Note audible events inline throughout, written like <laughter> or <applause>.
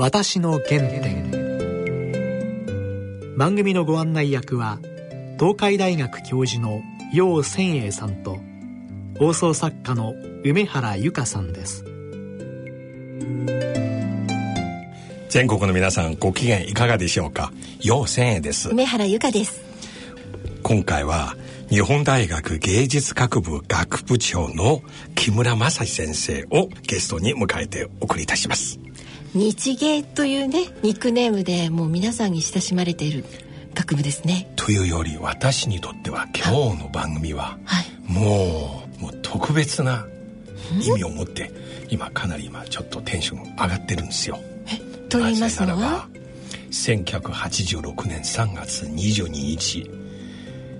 私の原点。番組のご案内役は東海大学教授の楊千栄さんと放送作家の梅原由香さんです。全国の皆さんご機嫌いかがでしょうか？楊千栄です。梅原由香です。今回は日本大学芸術学部学部長の木村正史先生をゲストに迎えてお送りいたします日芸というねニックネームでもう皆さんに親しまれている学部ですね。というより私にとっては今日の番組は、はい、もうもう特別な意味を持って今かなり今ちょっとテンション上がってるんですよ。えと言いますのは？1986年3月22日。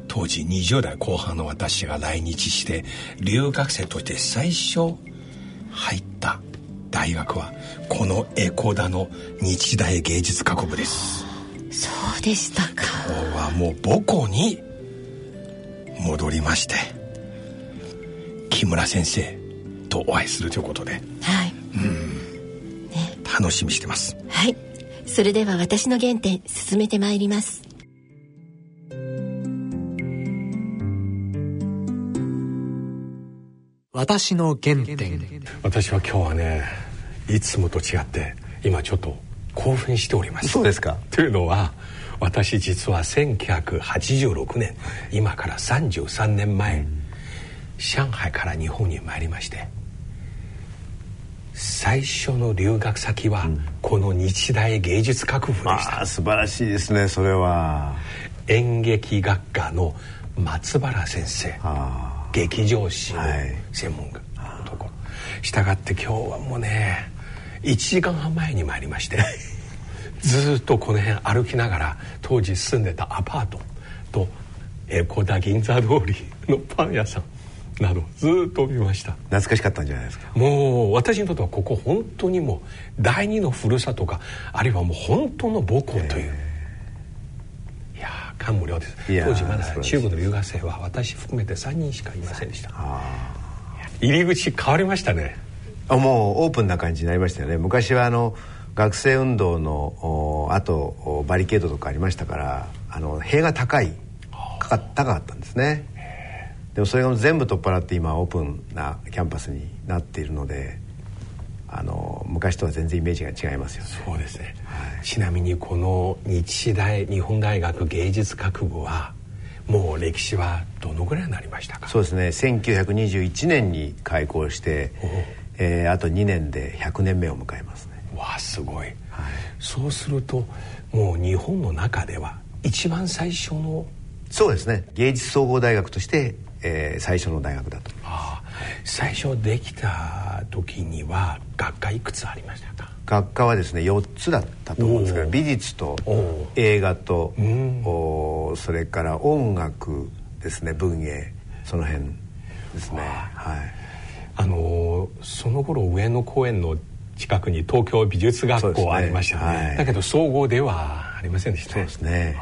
当時20代後半の私が来日して留学生として最初入った大学はこのエコダの日大芸術学部です。そうでしたか。今日はもう母校に戻りまして木村先生とお会いするということで。はい。うん、ね、楽しみしてます。はい。それでは私の原点進めてまいります。私の原点。私は今日はねいつもと違って今ちょっと興奮しております。そうですか。というのは私実は1986年今から33年前、うん、上海から日本に参りまして最初の留学先はこの日大芸術学部でした、うん、素晴らしいですねそれは。演劇学科の松原先生劇場史の専門家のとこ。ろしたがって今日はもうね1時間半前に参りまして <laughs> ずっとこの辺歩きながら当時住んでたアパートと江古田銀座通りのパン屋さんなどずっと見ました。懐かしかったんじゃないですか？もう私にとってはここ本当にもう第二のふるさとかあるいはもう本当の母校という、いや感無量です。当時まだ中部の留学生は私含めて3人しかいませんでした。入り口変わりましたね。あもうオープンな感じになりましたよね。昔はあの学生運動のあとバリケードとかありましたからあの塀が高い高かったんですね。でもそれが全部取っ払って今オープンなキャンパスになっているのであの昔とは全然イメージが違いますよね。そうですね、はい、ちなみにこの日大日本大学芸術学部はもう歴史はどのぐらいになりましたか？そうですね。1921年に開校して、えー、あと2年で100年目を迎えますね。わあすごい、はい、そうするともう日本の中では一番最初のそうですね。芸術総合大学として、えー、最初の大学だと。ああ最初できた時には学科いくつありましたか？学科はですね4つだったと思うんですけど美術と映画とおそれから音楽ですね文芸その辺ですね。はいあのその頃上野公園の近くに東京美術学校ありましたね、ね。はい、だけど総合ではありませんでしたね。そうですね。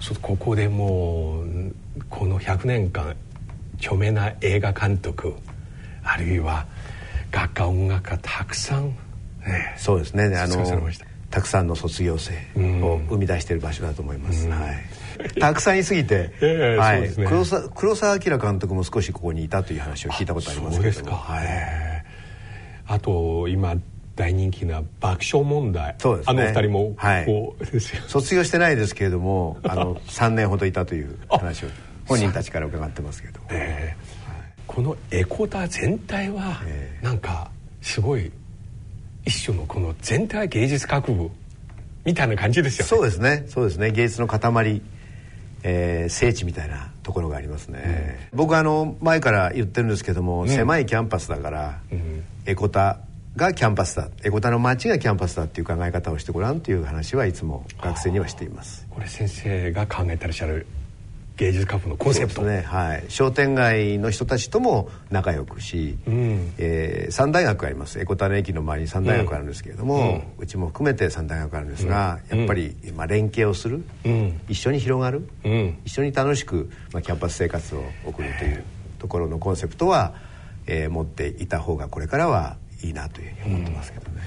そうここでもうこの100年間著名な映画監督あるいは学科音楽家たくさん、ね、そうですね。あのたくさんの卒業生を生み出している場所だと思います、はい、たくさんいすぎて、<laughs> はい、黒澤黒澤明監督も少しここにいたという話を聞いたことありますけども。はい、あと今大人気な爆笑問題。そうです、ね、あの二人もはい、卒業してないですけれども <laughs> あの3年ほどいたという話を本人たちから伺ってますけども、えー、このエコダ全体はなんかすごい一種のこの全体芸術学部みたいな感じですよね。そうですね。そうですね。芸術の塊。えー、聖地みたいなところがありますね、うん、僕あの前から言ってるんですけども、うん、狭いキャンパスだから、うん、江古田がキャンパスだ江古田の街がキャンパスだっていう考え方をしてごらんという話はいつも学生にはしています。これ先生が考えてらっしゃる芸術カフェのコンセプト。ね、はい、商店街の人たちとも仲良くし、うん、えー、3大学あります。江古田の駅の周りに3大学あるんですけれども、うん、うちも含めて3大学あるんですが、うん、やっぱり、まあ、連携をする、うん、一緒に広がる、一緒に楽しく、まあ、キャンパス生活を送るというところのコンセプトは、えー、持っていた方がこれからはいいなというふうに思ってますけどね。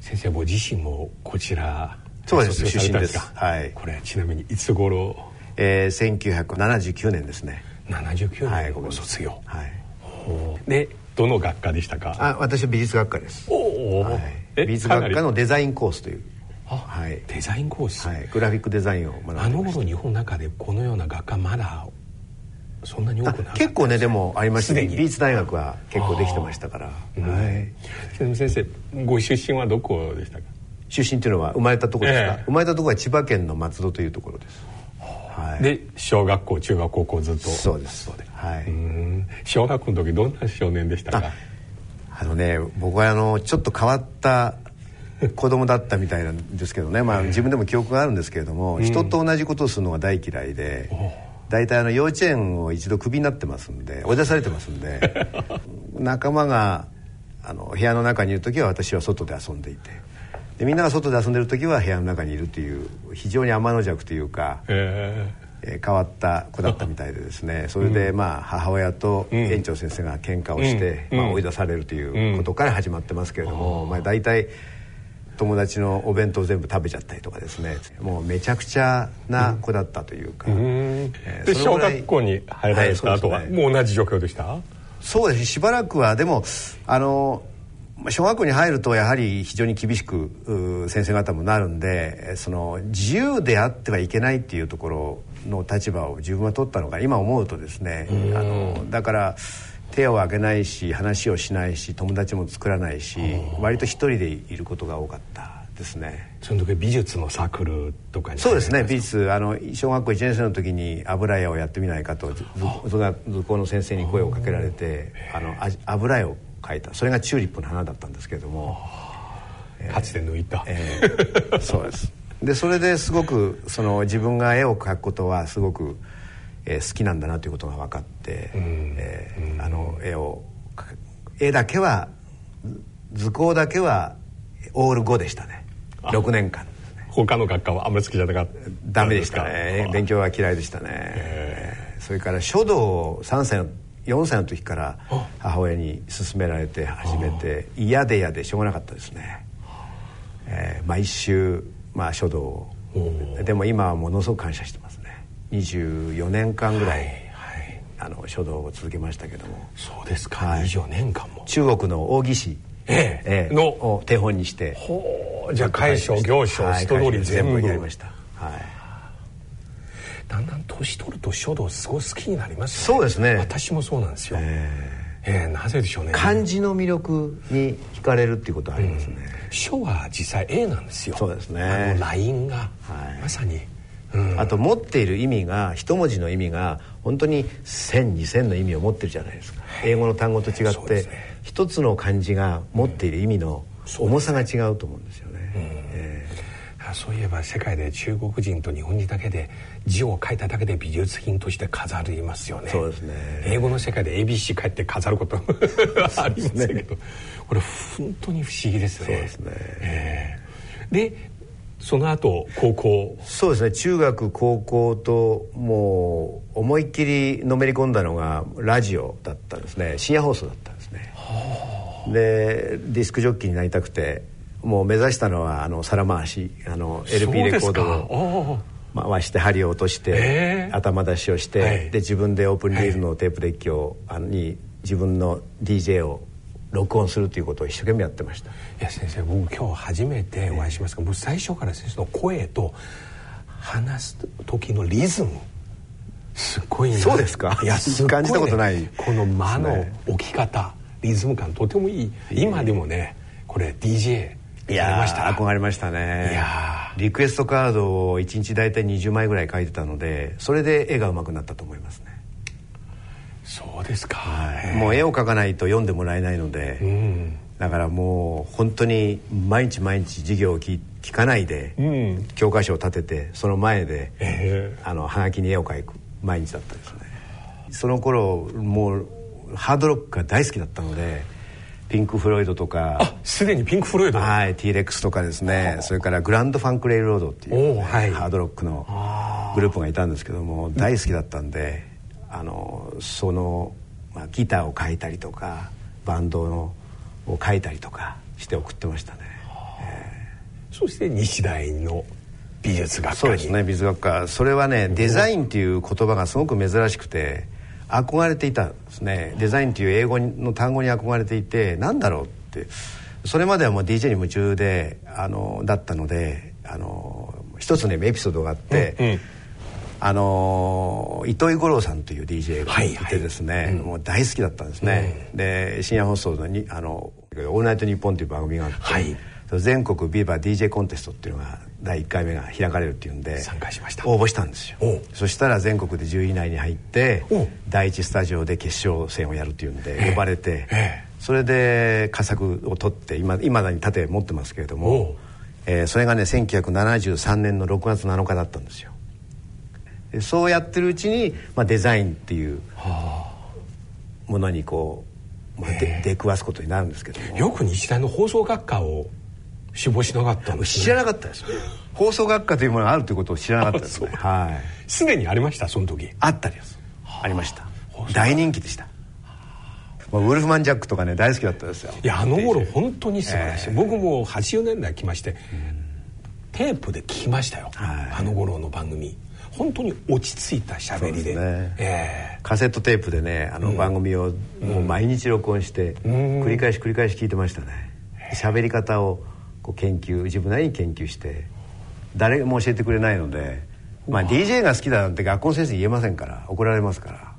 先生ご自身もこちらそうです。出身です。はい。これちなみにいつ頃えー、1979年ですね。79年。ご卒業。はい。でどの学科でしたか？あ私は美術学科です。おお、はい、美術学科のデザインコースという。はい、デザインコース、はい、グラフィックデザインを学んであの頃日本の中でこのような学科まだそんなに多くな結構ねでもありました。美術大学は結構できてましたから、はい、先生ご出身はどこでしたか？出身っていうのは生まれたところですか、えー、生まれたところは千葉県の松戸というところです、はい、で小学校中学高校ずっと。そうです。はい。小学校の時どんな少年でしたか？あのね僕はあのちょっと変わった <laughs> 子供だったみたいなんですけどね、まあ、自分でも記憶があるんですけれども、人と同じことをするのが大嫌いで。大体あの幼稚園を一度クビになってますんで追い出されてますんで <laughs> 仲間があの部屋の中にいる時は私は外で遊んでいてでみんなが外で遊んでる時は部屋の中にいるという非常に天の弱というか、えー、変わった子だったみたいでですね。それでまあ母親と園長先生が喧嘩をして、まあ、追い出されるということから始まってますけれども、まあ、大体友達のお弁当全部食べちゃったりとかですね。もうめちゃくちゃな子だったというか、うん。えー、で小学校に入られた後は、もう同じ状況でした？そうですしばらくはでもあの小学校に入るとやはり非常に厳しく先生方もなるんでその自由であってはいけないっていうところの立場を自分は取ったのが今思うとですねあのだから手を挙げないし話をしないし友達も作らないし割と一人でいることが多かったですね。その時美術のサークルとかそうですね美術。あの小学校1年生の時に油絵をやってみないかと図工の先生に声をかけられてあの油絵を描いた。それがチューリップの花だったんですけれども。かつて抜いた、えー、そうです。でそれですごくその自分が絵を描くことはすごくえー、好きなんだなということが分かって、うん、えー、あの絵を絵だけは図工だけはオール5でしたね。6年間、ね、他の学科はあんまり好きじゃなかった。ダメでしたね。勉強は嫌いでしたね。それから書道を3歳の4歳の時から母親に勧められて始めて嫌で嫌でしょうがなかったですね、えー、毎週、まあ、書道を。でも今はものすごく感謝してます24年間ぐらい、はいはい、あの書道を続けましたけども。そうですか、はい、24年間も。中国の大義士、ええ。ええ、の。を手本にして。ほう。じゃあ楷書行書ストローリー全部。やりました。はいだんだん年取ると書道すごい好きになりますよね。そうですね。私もそうなんですよ。えー、えー、なぜでしょうね。漢字の魅力に惹かれるっていうことはありますね、うん、書は実際絵なんですよ。そうですね。あのラインが、はい、まさに。あと持っている意味が一文字の意味が本当に10002000の意味を持ってるじゃないですか。英語の単語と違って、一つの漢字が持っている意味の重さが違うと思うんですよね。えー、そういえば世界で中国人と日本人だけで字を書いただけで美術品として飾りますよね。そうですね。英語の世界で ABC 書いて飾ること <laughs> ありますけど、ね、これ本当に不思議ですね。そうですね、えー、でその後高校。そうですね。中学高校ともう思いっきりのめり込んだのがラジオだったんですね。深夜放送だったんですね。でディスクジョッキーになりたくてもう目指したのはあの皿回しあの LP レコードを回して針を落として、え。ー、頭出しをして、はい、で自分でオープンリールのテープデッキを、はい、に自分の DJ を録音するということを一生懸命やってました。いや先生僕今日初めてお会いしますが、僕最初から先生の声と話す時のリズムすごいそうですか？いやすね、感じたことない。この間の置き方、リズム感とてもいい。今でもねこれ DJ いや憧れました？ね。リクエストカードを1日大体20枚ぐらい書いてたのでそれで絵が上手くなったと思いますね。そうですか、はい、もう絵を描かないと読んでもらえないので、うん、だからもう本当に毎日毎日授業を聞聞かないで、うん、教科書を立ててその前で、えー、あのはがきに絵を描く毎日だったですねその頃もうハードロックが大好きだったのでピンク・フロイドとか。あすでにピンク・フロイド。はい T レックスとかですね。それからグランド・ファンク・レイロードっていう、ね、はい、ハードロックのグループがいたんですけども大好きだったんであのその、まあ、ギターを書いたりとかバンドのを書いたりとかして送ってましたね。そして日大の美術学科そうですね美術学科。それはねデザインっていう言葉がすごく珍しくて憧れていたんですね。デザインという英語の単語に憧れていてなんだろうって。それまではもう DJ に夢中であのだったのであの一つねエピソードがあって、うんうん、あの糸井五郎さんという DJ がいてですね、はいはい、もう大好きだったんですね、うん、で深夜放送のに「あのオールナイトニッポン」という番組があって、はい。全国ビバ DJ コンテストっていうのが第1回目が開かれるっていうんで参加しました。応募したんですよ。そしたら全国で10位以内に入って第1スタジオで決勝戦をやるっていうんで呼ばれてそれで佳作を取って今いまだに盾持ってますけれども、えー、それがね1973年の6月7日だったんですよ。そうやってるうちに、まあ、デザインっていうものにこう、まあ、出くわすことになるんですけども。よく日大の放送学科を死亡しなかったんです、ね、知らなかったです放送学科というものがあるということを知らなかったですね。はい。すでにありましたその時。あったです。あ。りました。大人気でした。ウルフマン・ジャックとかね大好きだったですよ。いやあの頃本当に素晴らしい、えー、僕も80年代来まして、うん、テープで聞きましたよ、はい、あの頃の番組。本当に落ち着いた喋りで。で、ね。えー、カセットテープでねあの番組をもう毎日録音して、繰り返し繰り返し聞いてましたね。喋り方をこう研究自分なりに研究して誰も教えてくれないので、まあ、DJ が好きだなんて学校の先生言えませんから怒られますから。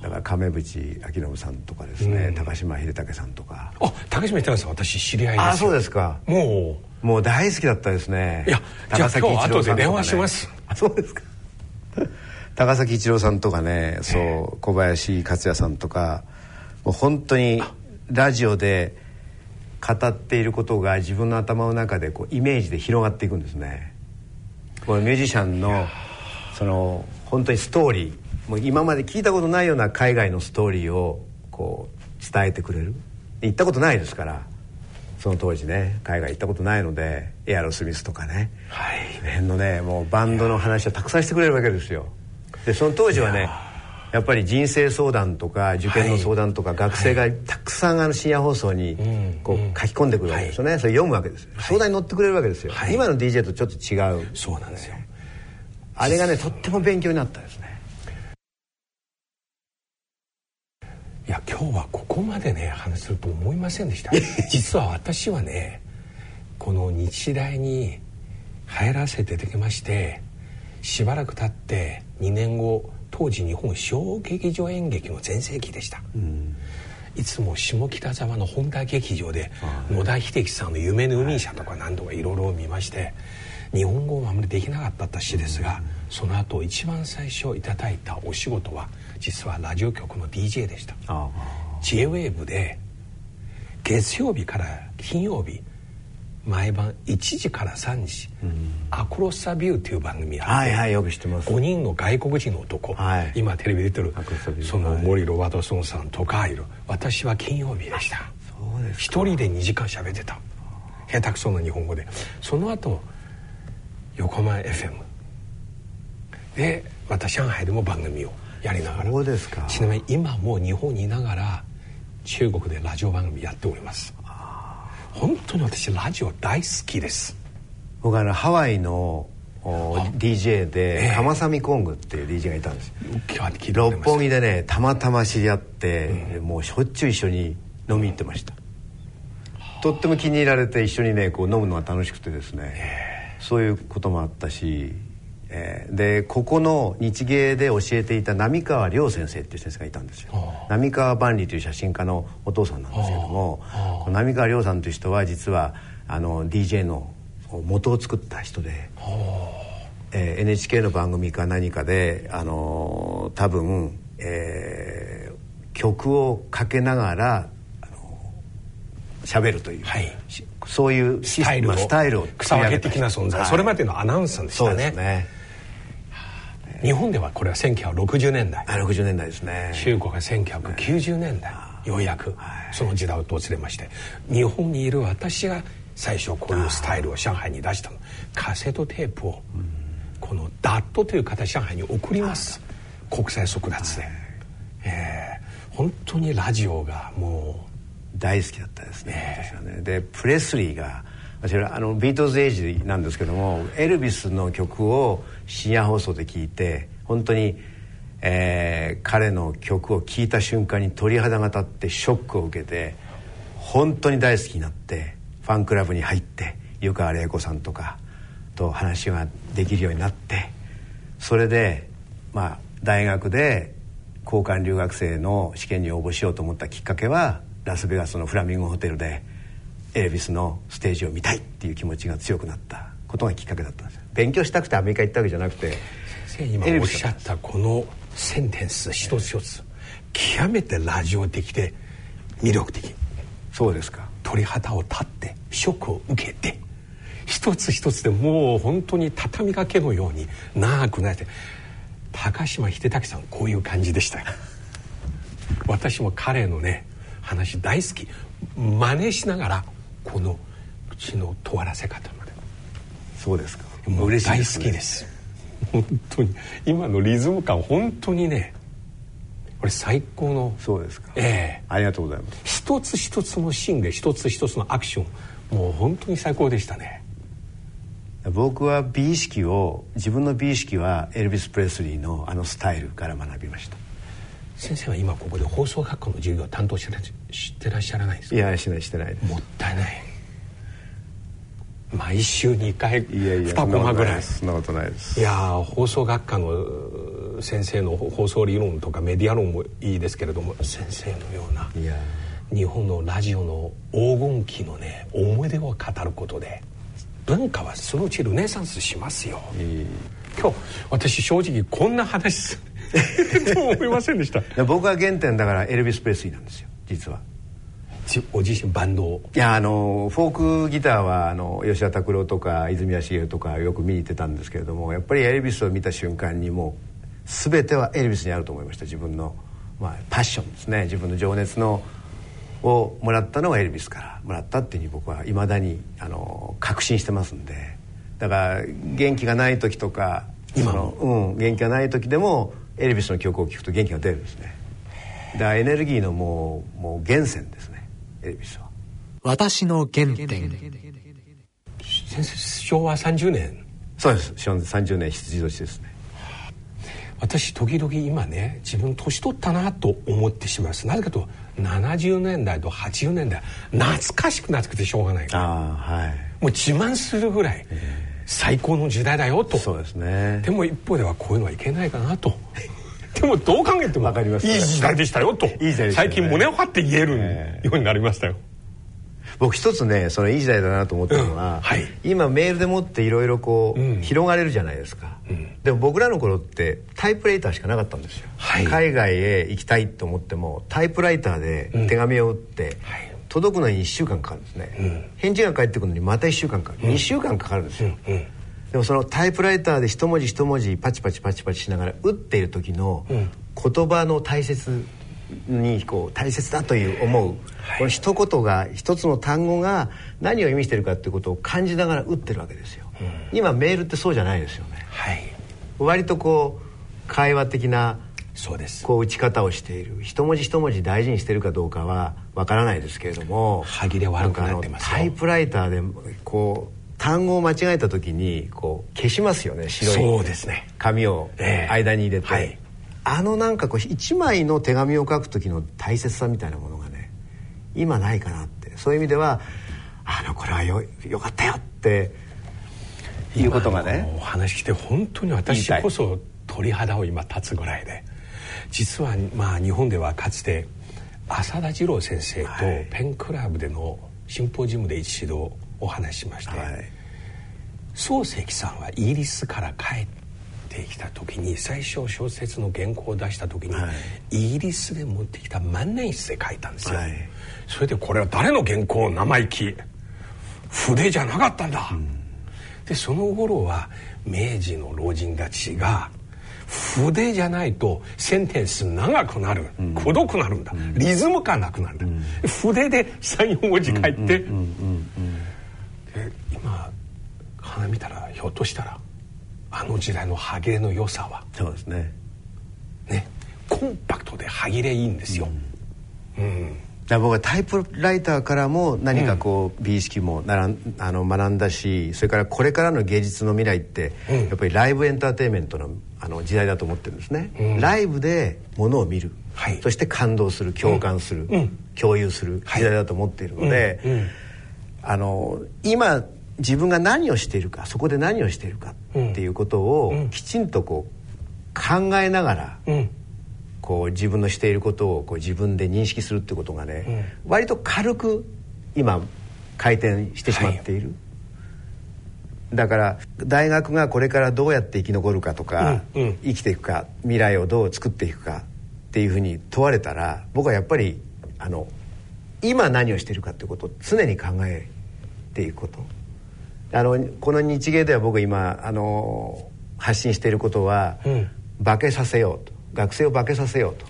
だから亀渕明信さんとかですね、うん、高島秀武さんとか。あ高島秀武さん私知り合いですあそうですか。もう。もう大好きだったですね。いや高崎一郎さんとか、ね、電話します。あそうですか。高崎一郎さんとかねそう小林克也さんとかもう本当にラジオで語っていることが自分の頭の中でこうイメージで広がっていくんですね。このミュージシャンのその本当にストーリーもう今まで聞いたことないような海外のストーリーをこう伝えてくれる。行ったことないですからその当時ね海外行ったことないのでエアロスミスとかね、はい、辺のねもうバンドの話をたくさんしてくれるわけですよ。でその当時はねやっぱり人生相談とか受験の相談とか、学生がたくさんあの深夜放送にこう書き込んでくるわけですよね、それ読むわけです相談に乗ってくれるわけですよ、今の DJ とちょっと違う。そうなんですよ。あれがねとっても勉強になったですね。いや今日はここまでね話すると思いませんでした。実は私はねこの日大に入らせていただきましてしばらく経って2年後当時日本小劇場演劇の全盛期でした、うん、いつも下北沢の本田劇場で野田秀樹さんの「夢の海社」とか何度かいろいろ見まして日本語はあまりできなかった私ですが、うん、その後一番最初いただいたお仕事は実はラジオ局の DJ でした。J-WAVE で月曜日から金曜日毎晩1時から3時「うん、アクロス・サビュー」という番組あって、はいはい、よく知ってます。5人の外国人の男、はい、今テレビ出てるその森ロバートソンさんとかいる私は金曜日でした。一人で2時間喋ってた。下手くそな日本語で。その後横浜 FM でまた上海でも番組をやりながら。そうですか。ちなみに今も日本にいながら中国でラジオ番組やっております本当に私ラジオ大好きです。僕あのハワイの DJ でカマサミコングっていう DJ がいたんです六本木でねたまたま知り合って、うん、もうしょっちゅう一緒に飲み行ってました、とっても気に入られて一緒にねこう飲むのが楽しくてですね。そういうこともあったしえー、でここの日芸で教えていた浪川亮先生っていう先生がいたんですよ。浪川万里という写真家のお父さんなんですけども浪川亮さんという人は実はあの DJ の元を作った人で、えー、NHK の番組か何かであの多分、えー、曲をかけながら喋るという、はい、そういうスタイルをスタイルを草分け的な存在、はい、それまでのアナウンサーでしたね。日本ではこれは1960年代。60年代ですね。中国が1990年代、ようやくその時代を訪れまして日本にいる私が最初こういうスタイルを上海に出したの。カセットテープをこのダットという形上海に送ります。国際速達で、えー、本当にラジオがもう大好きだったですね、ね。でプレスリーが私はあのビートルズエイジなんですけどもエルビスの曲を深夜放送で聴いて本当に、えー、彼の曲を聴いた瞬間に鳥肌が立ってショックを受けて本当に大好きになってファンクラブに入って湯川玲子さんとかと話ができるようになってそれでまあ大学で交換留学生の試験に応募しようと思ったきっかけはラスベガスのフラミンゴホテルでエルビスのステージを見たいっていう気持ちが強くなったことがきっかけだったんです勉強したくてアメリカ行ったわけじゃなくて先生今おっしゃったこのセンテンス一つ一つ極めてラジオ的で魅力的。そうですか。鳥肌を立ってショックを受けて一つ一つでもう本当に畳みかけのように長くなって高島秀武さんこういう感じでしたよ。<laughs> 私も彼のね話大好き。真似しながらこの口の尖らせ方まで。そうですか。もう嬉しい大好きです。本当に今のリズム感本当にねこれ最高のそうですか。ええ。ありがとうございます。一つ一つのシーンで一つ一つのアクション。もう本当に最高でしたね。僕は美意識を自分の美意識はエルビス・プレスリーのあのスタイルから学びました先生は今ここで放送学校の授業を担当してらしてらっしゃらないですか？いやしないしてないもったいない。毎週2回いやいや2コマぐらい。そんなことないです。いや放送学科の先生の放送理論とかメディア論もいいですけれども先生のような日本のラジオの黄金期のね思い出を語ることで文化はそのうちルネサンスしますよ。今日私正直こんな話 <laughs> と思いませんでした。僕は原点だからエルビス・プレスリーなんですよ実は。お自身バンドを。いやあのフォークギターはあの吉田拓郎とか泉谷しげるとかよく見に行ってたんですけれどもやっぱりエルビスを見た瞬間にもう全てはエルビスにあると思いました自分の、まあ、パッションですね。自分の情熱のをもらったのがエルビスからもらったっていうふうに僕はいまだにあの確信してますんで。だから元気がない時とか今の、うん、元気がない時でもエルビスの曲を聴くと元気が出るんですね。だからエネルギーのもうもう源泉ですね。エルビスは。私の原点。先生昭和30年。そうです。昭和30年羊年ですね。私時々今ね自分年取ったなと思ってしまいます。なぜかと70年代と80年代。懐かしくなってくてしょうがないから。ああはい。もう自慢するぐらい最高の時代だよと。そうですね。でも一方ではこういうのはいけないかなと。<laughs> でもどう考えてもわかります。いい時代でしたよと。いい時代でしたね。最近胸を張って言えるようになりましたよ、僕一つねそのいい時代だなと思ったのは、うん。はい。今メールでもっていろいろこう、うん。広がれるじゃないですか、でも僕らの頃ってタイプライターしかなかったんですよ、はい。海外へ行きたいと思ってもタイプライターで手紙を打って、はい届くのに1週間かかるんですね、返事が返ってくるのにまた1週間かかる、2週間かかるんですよ、うんでもそのタイプライターで一文字一文字パチパチパチパチしながら打っている時の言葉の大切にこう大切だという思う、この一言が一つの単語が何を意味してるかっていうことを感じながら打ってるわけですよ、今メールってそうじゃないですよね。はい。割とこう会話的なそうです。こう打ち方をしている。一文字一文字大事にしてるかどうかはわからないですけれども歯切れ悪くなってますタイプライターでこう単語を間違えた時にこう消しますよね白いそうですね。紙をええ。間に入れて、はい。あのなんかこう一枚の手紙を書く時の大切さみたいなものがね今ないかなって。そういう意味ではあのこれはよよかったよって。いうことがね。お話来て本当に私こそ鳥肌を今立つぐらいで実はまあ日本ではかつて浅田次郎先生とはい。ペンクラブでのシンポジウムで一度お話ししまして、はい。漱石さんはイギリスから帰ってきた時に最初小説の原稿を出した時に、はイギリスで持ってきた万年筆で書いたんですよ、はい。それでこれは誰の原稿生意気筆じゃなかったんだ、でその頃は明治の老人たちが筆じゃないとセンテンス長くなる、くどくなるんだ、リズム感なくなるんだ、筆で34文字書いて、で今花見たらひょっとしたらあの時代の歯切れの良さはそうですね。ねコンパクトで歯切れいいんですよ、うん。だ僕はタイプライターからも何かこう美意識もならんあの学んだしそれからこれからの芸術の未来ってやっぱりライブエンターテインメントのあの時代だと思ってるんですね、うん、ライブでものを見る、はい、そして感動する共感する、うん、共有する時代だと思っているので、はい、あの今自分が何をしているかそこで何をしているかっていうことをきちんとこう考えながら、こう自分のしていることをこう自分で認識するってことがね、うん、割と軽く今回転してしまっている、はい、だから大学がこれからどうやって生き残るかとか、うんうん、生きていくか未来をどう作っていくかっていうふうに問われたら僕はやっぱりあの今何をしているかっていうことを常に考えていくこと。あのこの日芸では僕今あの発信していることは、うん、化けさせようと。学生を化けさせようと、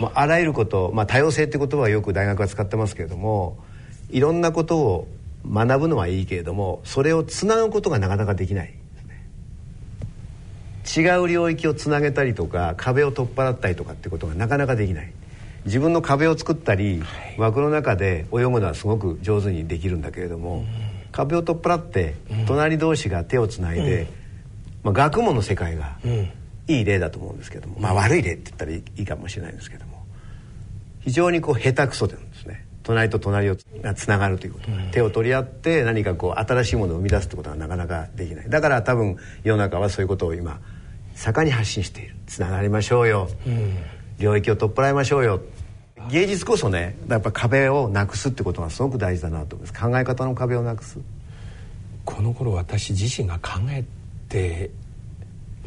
まあ、あらゆること、まあ、多様性って言葉はよく大学は使ってますけれどもいろんなことを学ぶのはいいけれどもそれをつなぐことがなかなかできない、違う領域をつなげたりとか壁を取っ払ったりとかってことがなかなかできない。自分の壁を作ったり、はい、枠の中で泳ぐのはすごく上手にできるんだけれども、うん、壁を取っ払って隣同士が手をつないで、うん、まあ、学問の世界が、うん。いい例だと思うんですけども、まあ、悪い例って言ったらいいかもしれないんですけども非常にこう下手くそなんですね隣と隣をがつながるということ、うん、手を取り合って何かこう新しいものを生み出すってことはなかなかできない。だから多分世の中はそういうことを今盛んに発信している。つながりましょうよ、うん、領域を取っ払いましょうよ。芸術こそねやっぱ壁をなくすってことがすごく大事だなと思います。考え方の壁をなくす。この頃私自身が考えて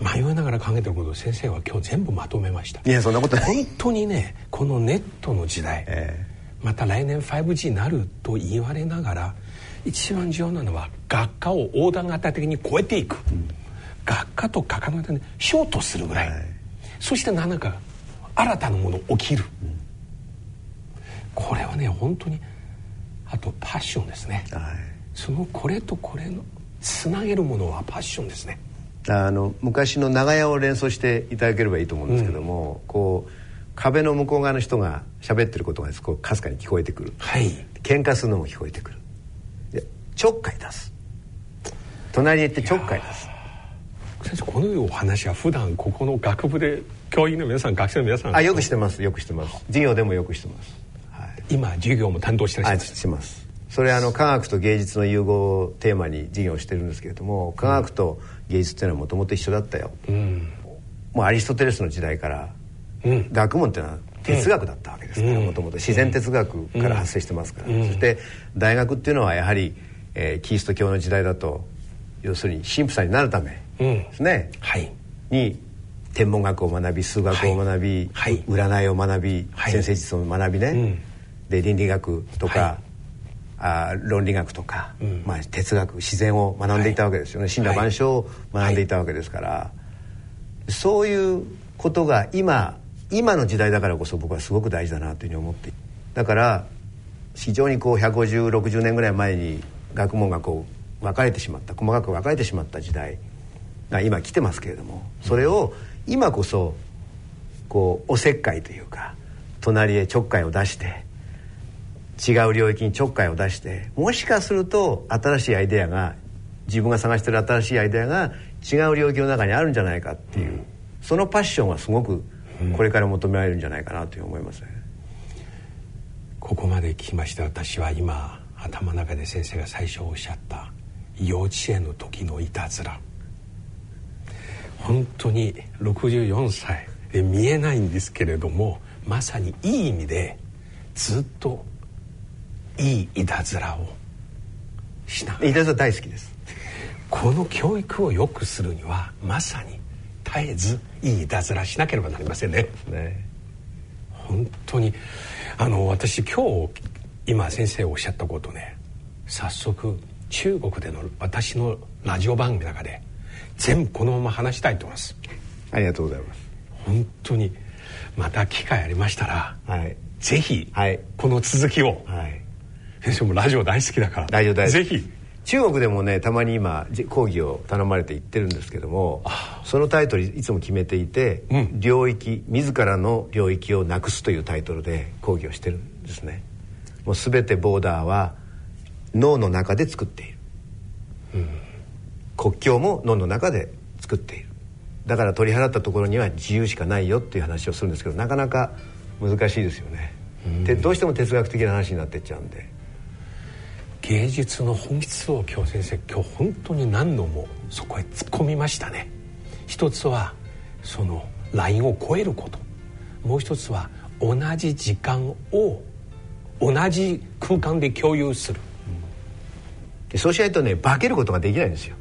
迷いながら考えてることを先生は今日全部まとめましたいやそんなことない本当にねこのネットの時代、えー、また来年 5G になると言われながら一番重要なのは学科を横断型的に超えていく、うん、学科と学科の間にショートするぐらい、はい、そして何か新たなもの起きる、うん、これはね本当にあとパッションですね、はい、そのこれとこれのつなげるものはパッションですね。あの昔の長屋を連想していただければいいと思うんですけども、うん、こう壁の向こう側の人が喋ってることがかすかに聞こえてくる、はい、喧嘩するのも聞こえてくる。でちょっかい出す。隣に行ってちょっかい出す。先生このお話は普段ここの学部で教員の皆さん学生の皆さん。あよくしてます。よくしてます。授業でもよくしてます、はい、今授業も担当してらっしゃる。してます。それあの科学と芸術の融合をテーマに授業をしてるんですけれども科学と芸術っていうのはもともと一緒だったよ、うん、もうアリストテレスの時代から、うん、学問っていうのは哲学だったわけですからもともと自然哲学から発生してますから、うん、そして大学っていうのはやはり、えー、キリスト教の時代だと要するに神父さんになるためですね、はい、に天文学を学び数学を学び、はい、占いを学び、はい、先生術を学びね、で倫理学とか、あ論理学とか、うん、まあ、哲学自然を学んでいたわけですよね、神羅万象を学んでいたわけですから、はい、そういうことが今今の時代だからこそ僕はすごく大事だなというふうに思ってだから非常にこう15060年ぐらい前に学問がこう分かれてしまった細かく分かれてしまった時代が今来てますけれどもそれを今こそこうおせっかいというか隣へちょっかいを出して違う領域にちょっかいを出してもしかすると新しいアイデアが自分が探してる新しいアイデアが違う領域の中にあるんじゃないかっていう、そのパッションはすごくこれから求められるんじゃないかなと思いますね、ここまで聞きました。私は今頭の中で先生が最初おっしゃった幼稚園の時のいたずら。本当に64歳で見えないんですけれどもまさにいい意味でずっといいいたずらをしながらいた。ずら大好きですこの教育を良くするにはまさに絶えずいいいたずらしなければなりませんね。ね。本当にあの私今日今先生おっしゃったことね。早速中国での私のラジオ番組の中で全部このまま話したいと思います。ありがとうございます。本当にまた機会ありましたら、はい、ぜひ、はい、この続きを、はい。先生もラジオ大好きだからラジオ大好き。ぜひ中国でもねたまに今講義を頼まれて行ってるんですけどもそのタイトルいつも決めていて「うん、領域自らの領域をなくす」というタイトルで講義をしてるんですね。もう全てボーダーは脳の中で作っている、うん、国境も脳の中で作っている。だから取り払ったところには自由しかないよっていう話をするんですけどなかなか難しいですよね、うん、でどうしても哲学的な話になってっちゃうんで芸術の本質を今日先生今日本当に何度もそこへ突っ込みましたね。一つはそのラインを超えること。もう一つは同じ時間を同じ空間で共有する、うん、そうしないとね化けることができないんですよ。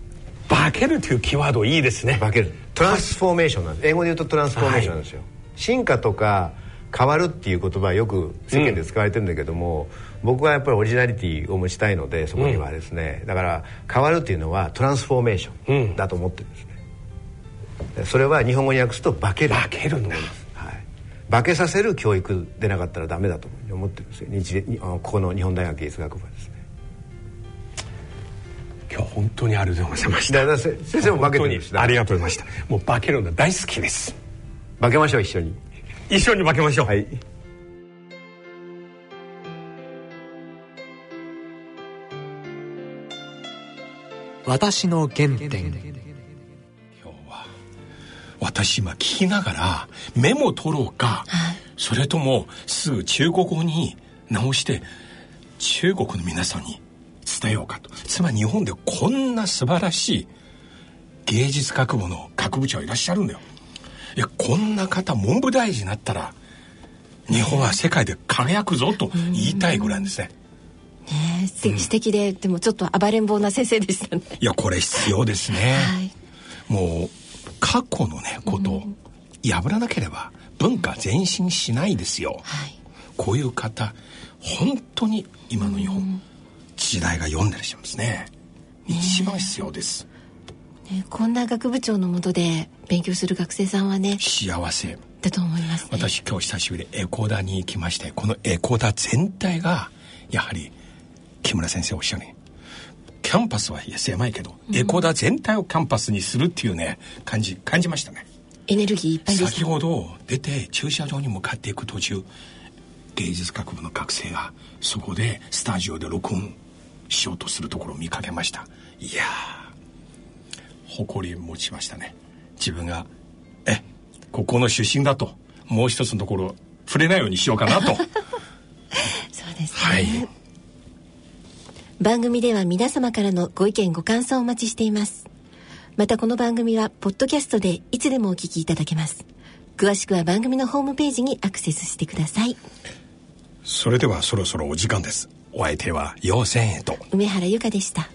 化けるというキーワードいいですね。化ける。トランスフォーメーションなんです。英語で言うとトランスフォーメーションなんですよ、はい、進化とか変わるっていう言葉はよく世間で使われてるんだけども、うん、僕はやっぱりオリジナリティを持ちたいのでそこにはですね、うん、だから変わるっていうのはトランスフォーメーションだと思ってるんですね、それは日本語に訳すと化ける。化けるんだ化けさせる教育でなかったらダメだと思ってるんですよ。日ここの日本大学芸術学部はですね。今日本当にありがとうございました。先生も化けてるありがとうございました。もう化けるの大好きです。化けましょう一緒に。一緒に化けましょう。はい私の原点。私今聞きながらメモ取ろうか、はい、それともすぐ中国語に直して中国の皆さんに伝えようかと。つまり日本でこんな素晴らしい芸術学部の学部長いらっしゃるんだよ。いやこんな方文部大臣になったら日本は世界で輝くぞと言いたいぐらいですね、ね素敵,、素敵ででもちょっと暴れん坊な先生でしたね。いやこれ必要ですね、はい、もう過去のねことを破らなければ文化前進しないですよ、はい、こういう方本当に今の日本、時代が呼んでらっしゃいますね。一番必要です、ね、こんな学部長のもとで勉強する学生さんはね幸せ。だと思います、ね、私今日久しぶり江古田に行きましてこの江古田全体がやはり木村先生おっしゃる。キャンパスはいや狭いけど、うん、江古田全体をキャンパスにするっていうね感じ感じましたね。エネルギーいっぱいで先ほど出て駐車場に向かっていく途中芸術学部の学生がそこでスタジオで録音しようとするところを見かけました。いや誇り持ちましたね。自分がえここの出身だともう一つのところ触れないようにしようかなと。<laughs> そうですね、はい番組では皆様からのご意見ご感想をお待ちしています。またこの番組はポッドキャストでいつでもお聞きいただけます。詳しくは番組のホームページにアクセスしてください。それではそろそろお時間です。お相手は陽千へと梅原由香でした